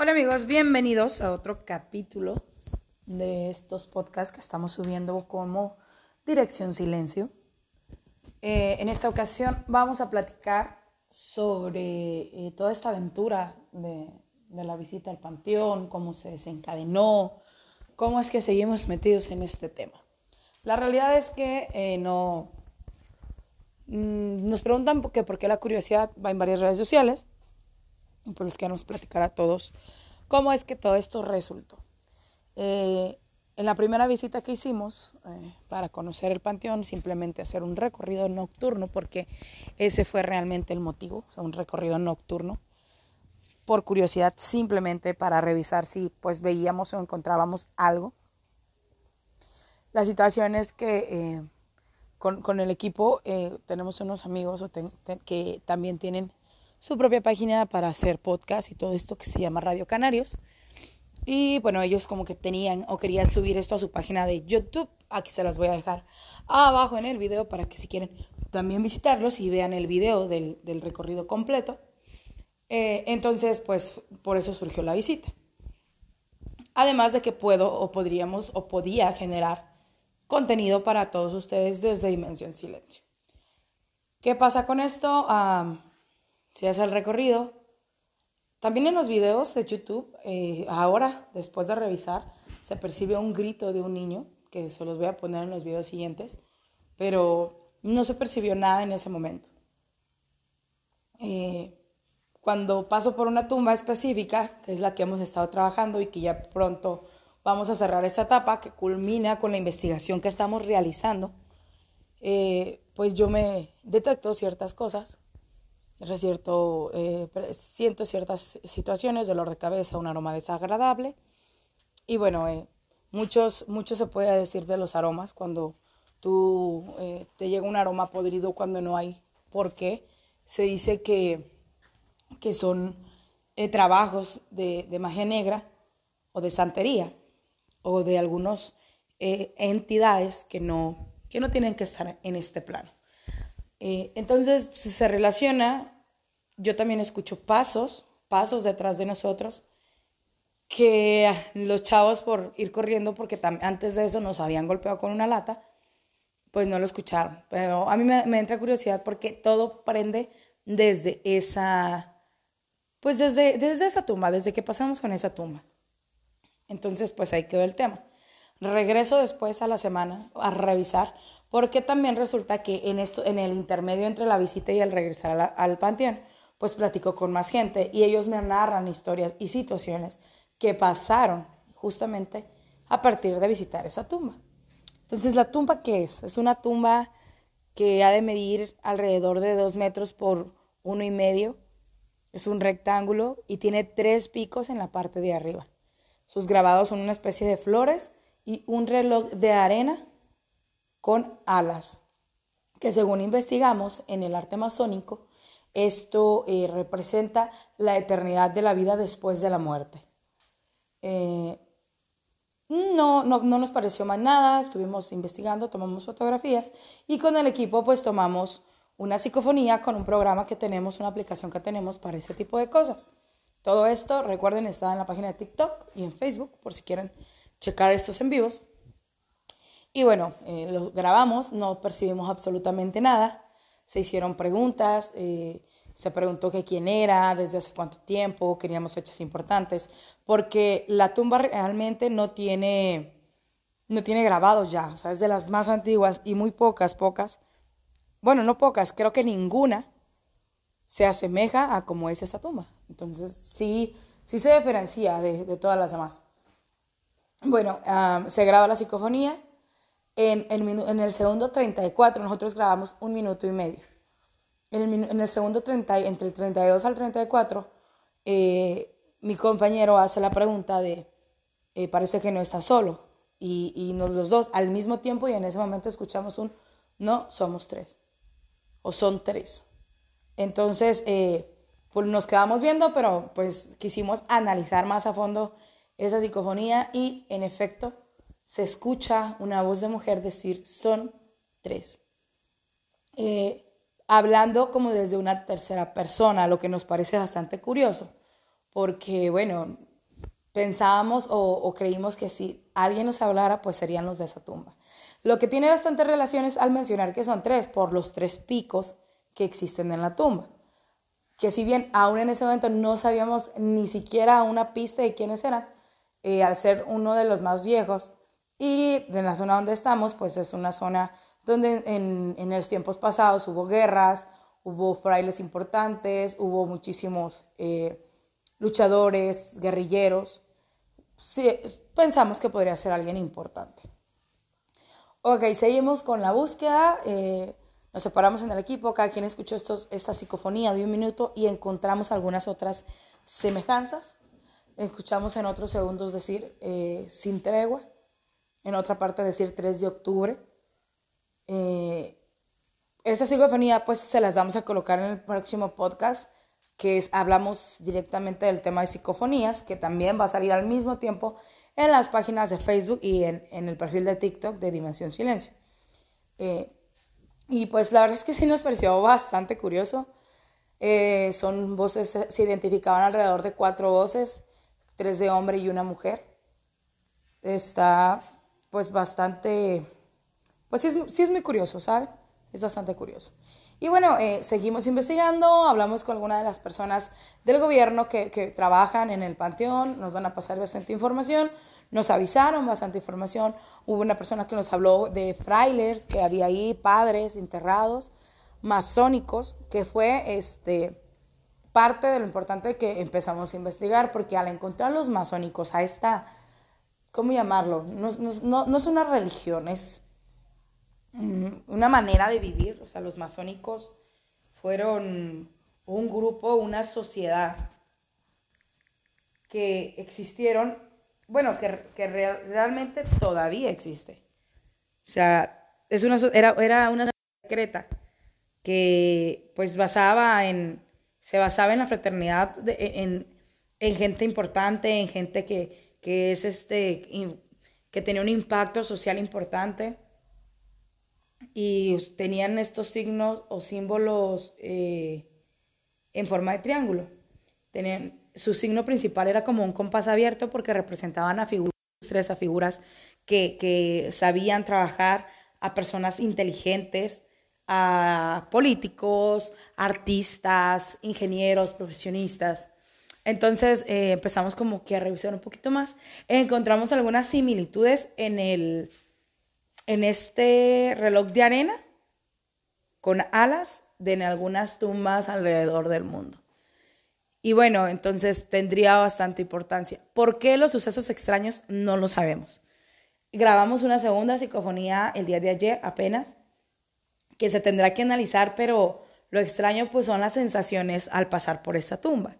Hola amigos, bienvenidos a otro capítulo de estos podcasts que estamos subiendo como Dirección Silencio. Eh, en esta ocasión vamos a platicar sobre eh, toda esta aventura de, la visita al panteón, cómo se desencadenó, cómo es que seguimos metidos en este tema. La realidad es que eh, no... Mm, nos preguntan qué, por qué la curiosidad va en varias redes sociales pues les queremos platicar a todos cómo es que todo esto resultó. Eh, en la primera visita que hicimos eh, para conocer el panteón, simplemente hacer un recorrido nocturno, porque ese fue realmente el motivo, un recorrido nocturno, por curiosidad, simplemente para revisar si pues veíamos o encontrábamos algo. La situación es que eh, con, con, el equipo tenemos unos amigos que también tienen su propia página para hacer podcast y todo esto que se llama Radio Canarios. Y bueno, ellos como que tenían o querían subir esto a su página de YouTube. Aquí se las voy a dejar abajo en el video para que si quieren también visitarlos y vean el video del, recorrido completo. Eh, entonces, pues por eso surgió la visita. Además de que puedo o podríamos o podía generar contenido para todos ustedes desde Dimensión Silencio. ¿Qué pasa con esto? Si hace el recorrido. También en los videos de YouTube, eh, ahora, después de revisar, se percibe un grito de un niño, que se los voy a poner en los videos siguientes, pero no se percibió nada en ese momento. Eh, cuando paso por una tumba específica, que es la que hemos estado trabajando y que ya pronto vamos a cerrar esta etapa, que culmina con la investigación que estamos realizando, eh, pues yo me detecto ciertas cosas cierto, eh, siento ciertas situaciones, dolor de cabeza, un aroma desagradable. Y bueno, eh, muchos, mucho se puede decir de los aromas cuando tú eh, te llega un aroma podrido cuando no hay por qué. Se dice que, que son trabajos de, magia negra o de santería o de algunas entidades que no, que no tienen que estar en este plano. Entonces se relaciona, yo también escucho pasos, pasos detrás de nosotros, que los chavos por ir corriendo, porque antes de eso nos habían golpeado con una lata, pues no lo escucharon. Pero a mí me, entra curiosidad porque todo prende desde esa, pues desde, desde esa tumba, desde que pasamos con esa tumba. Entonces, pues ahí quedó el tema. Regreso después a la semana a revisar porque también resulta que en, esto, en el intermedio entre la visita y el regresar al panteón, pues platico con más gente y ellos me narran historias y situaciones que pasaron justamente a partir de visitar esa tumba. Entonces, ¿la tumba qué es? Es una tumba que ha de medir alrededor de dos metros por uno y medio. Es un rectángulo y tiene tres picos en la parte de arriba. Sus grabados son una especie de flores y un reloj de arena con alas, que según investigamos en el arte masónico, esto eh, representa la eternidad de la vida después de la muerte. Eh, no, no, no, nos pareció más nada, estuvimos investigando, tomamos fotografías y con el equipo pues tomamos una psicofonía con un programa que tenemos, una aplicación que tenemos para ese tipo de cosas. Todo esto, recuerden, está en la página de TikTok y en Facebook por si quieren checar estos en vivos. Y bueno, eh, lo grabamos, no percibimos absolutamente nada. Se hicieron preguntas, eh, se preguntó que quién era, desde hace cuánto tiempo, queríamos fechas importantes, porque la tumba realmente no tiene, no tiene grabados ya, o sea, es de las más antiguas y muy pocas, pocas, bueno, no pocas, creo que ninguna se asemeja a cómo es esa tumba. Entonces, sí, sí se diferencia de, de todas las demás. Bueno, ah, se graba la psicofonía en, en, el segundo 34 nosotros grabamos un minuto y medio. En el, en el segundo 30, entre el 32 al 34, eh, mi compañero hace la pregunta de, eh, parece que no está solo. Y, y nos, los dos al mismo tiempo y en ese momento escuchamos un, no, somos tres. O son tres. Entonces, eh, pues nos quedamos viendo, pero pues quisimos analizar más a fondo esa psicofonía y en efecto se escucha una voz de mujer decir son tres. Eh, hablando como desde una tercera persona, lo que nos parece bastante curioso, porque bueno, pensábamos o, creímos que si alguien nos hablara, pues serían los de esa tumba. Lo que tiene bastante relaciones al mencionar que son tres, por los tres picos que existen en la tumba. Que si bien aún en ese momento no sabíamos ni siquiera una pista de quiénes eran, eh, al ser uno de los más viejos, y en la zona donde estamos, pues es una zona donde en, en los tiempos pasados hubo guerras, hubo frailes importantes, hubo muchísimos eh, luchadores, guerrilleros. Sí, pensamos que podría ser alguien importante. Ok, seguimos con la búsqueda. Eh, nos separamos en el equipo, cada quien escuchó estos, esta psicofonía de un minuto y encontramos algunas otras semejanzas. Escuchamos en otros segundos decir eh, sin tregua, en otra parte decir 3 de octubre. Eh, esta psicofonía pues se las vamos a colocar en el próximo podcast que es, hablamos directamente del tema de psicofonías, que también va a salir al mismo tiempo en las páginas de Facebook y en, en el perfil de TikTok de Dimensión Silencio. Eh, y pues la verdad es que sí nos pareció bastante curioso. Eh, son voces, se identificaban alrededor de cuatro voces, tres de hombre y una mujer. Está pues bastante, pues sí es, sí es muy curioso, ¿saben? Es bastante curioso. Y bueno, eh, seguimos investigando, hablamos con algunas de las personas del gobierno que, que, trabajan en el panteón, nos van a pasar bastante información, nos avisaron bastante información, hubo una persona que nos habló de frailes que había ahí, padres enterrados, masónicos, que fue este, parte de lo importante que empezamos a investigar, porque al encontrar los masónicos a esta, ¿cómo llamarlo? No, no, no es una religión, es una manera de vivir. O sea, los masónicos fueron un grupo, una sociedad que existieron, bueno, que, que realmente todavía existe. O sea, es una, era, era una secreta que pues basaba en, se basaba en la fraternidad, en, en, gente importante, en gente que, que es este, que tenía un impacto social importante y tenían estos signos o símbolos eh, en forma de triángulo. Tenían, su signo principal era como un compás abierto porque representaban a figuras, a figuras que, que sabían trabajar, a personas inteligentes, a políticos, artistas, ingenieros, profesionistas. Entonces eh, empezamos como que a revisar un poquito más. Encontramos algunas similitudes en el, en este reloj de arena con alas de algunas tumbas alrededor del mundo. Y bueno, entonces tendría bastante importancia. ¿Por qué los sucesos extraños? No lo sabemos. Grabamos una segunda psicofonía el día de ayer apenas, que se tendrá que analizar, pero lo extraño pues son las sensaciones al pasar por esta tumba.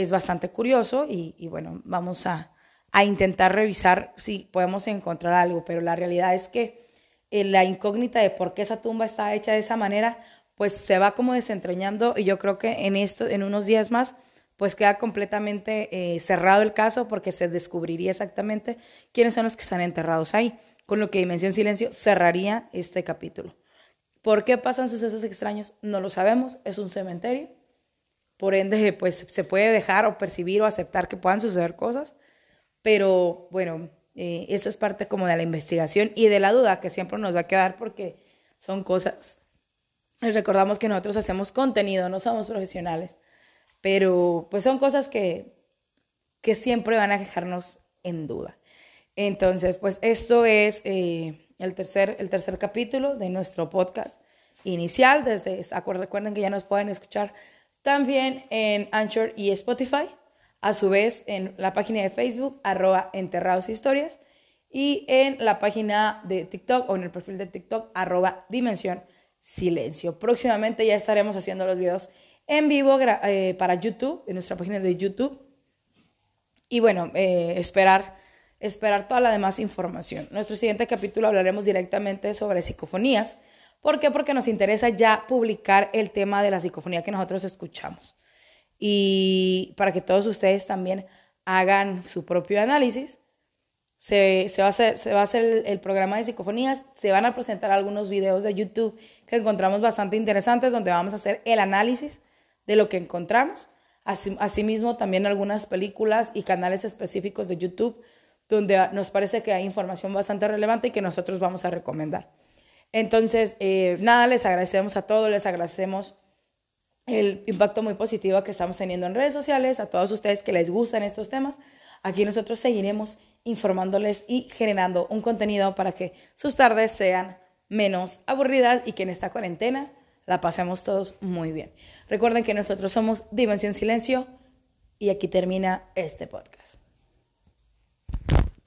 Es bastante curioso y, bueno, vamos a, a intentar revisar si podemos encontrar algo, pero la realidad es que eh, la incógnita de por qué esa tumba está hecha de esa manera, pues se va como desentrañando y yo creo que en, esto, en unos días más pues queda completamente eh, cerrado el caso porque se descubriría exactamente quiénes son los que están enterrados ahí, con lo que Dimensión Silencio cerraría este capítulo. ¿Por qué pasan sucesos extraños? No lo sabemos, es un cementerio, por ende pues se puede dejar o percibir o aceptar que puedan suceder cosas, pero bueno, eh, esa es parte como de la investigación y de la duda que siempre nos va a quedar porque son cosas. Recordamos que nosotros hacemos contenido, no somos profesionales, pero pues son cosas que, que siempre van a dejarnos en duda. Entonces, pues esto es eh, el, tercer, el tercer capítulo de nuestro podcast inicial. Desde, recuerden que ya nos pueden escuchar también en Anchor y Spotify. A su vez, en la página de Facebook, arroba enterrados historias, y en la página de TikTok o en el perfil de TikTok, arroba dimensión silencio. Próximamente ya estaremos haciendo los videos en vivo eh, para YouTube, en nuestra página de YouTube. Y bueno, eh, esperar, esperar toda la demás información. Nuestro siguiente capítulo hablaremos directamente sobre psicofonías. ¿Por qué? Porque nos interesa ya publicar el tema de la psicofonía que nosotros escuchamos y para que todos ustedes también hagan su propio análisis. Se, se va a hacer el, programa de psicofonías, se van a presentar algunos videos de YouTube que encontramos bastante interesantes donde vamos a hacer el análisis de lo que encontramos. Asimismo, también algunas películas y canales específicos de YouTube donde nos parece que hay información bastante relevante y que nosotros vamos a recomendar. Entonces, eh, nada, les agradecemos a todos, les agradecemos el impacto muy positivo que estamos teniendo en redes sociales, a todos ustedes que les gustan estos temas. Aquí nosotros seguiremos informándoles y generando un contenido para que sus tardes sean menos aburridas y que en esta cuarentena la pasemos todos muy bien. Recuerden que nosotros somos Dimensión Silencio y aquí termina este podcast.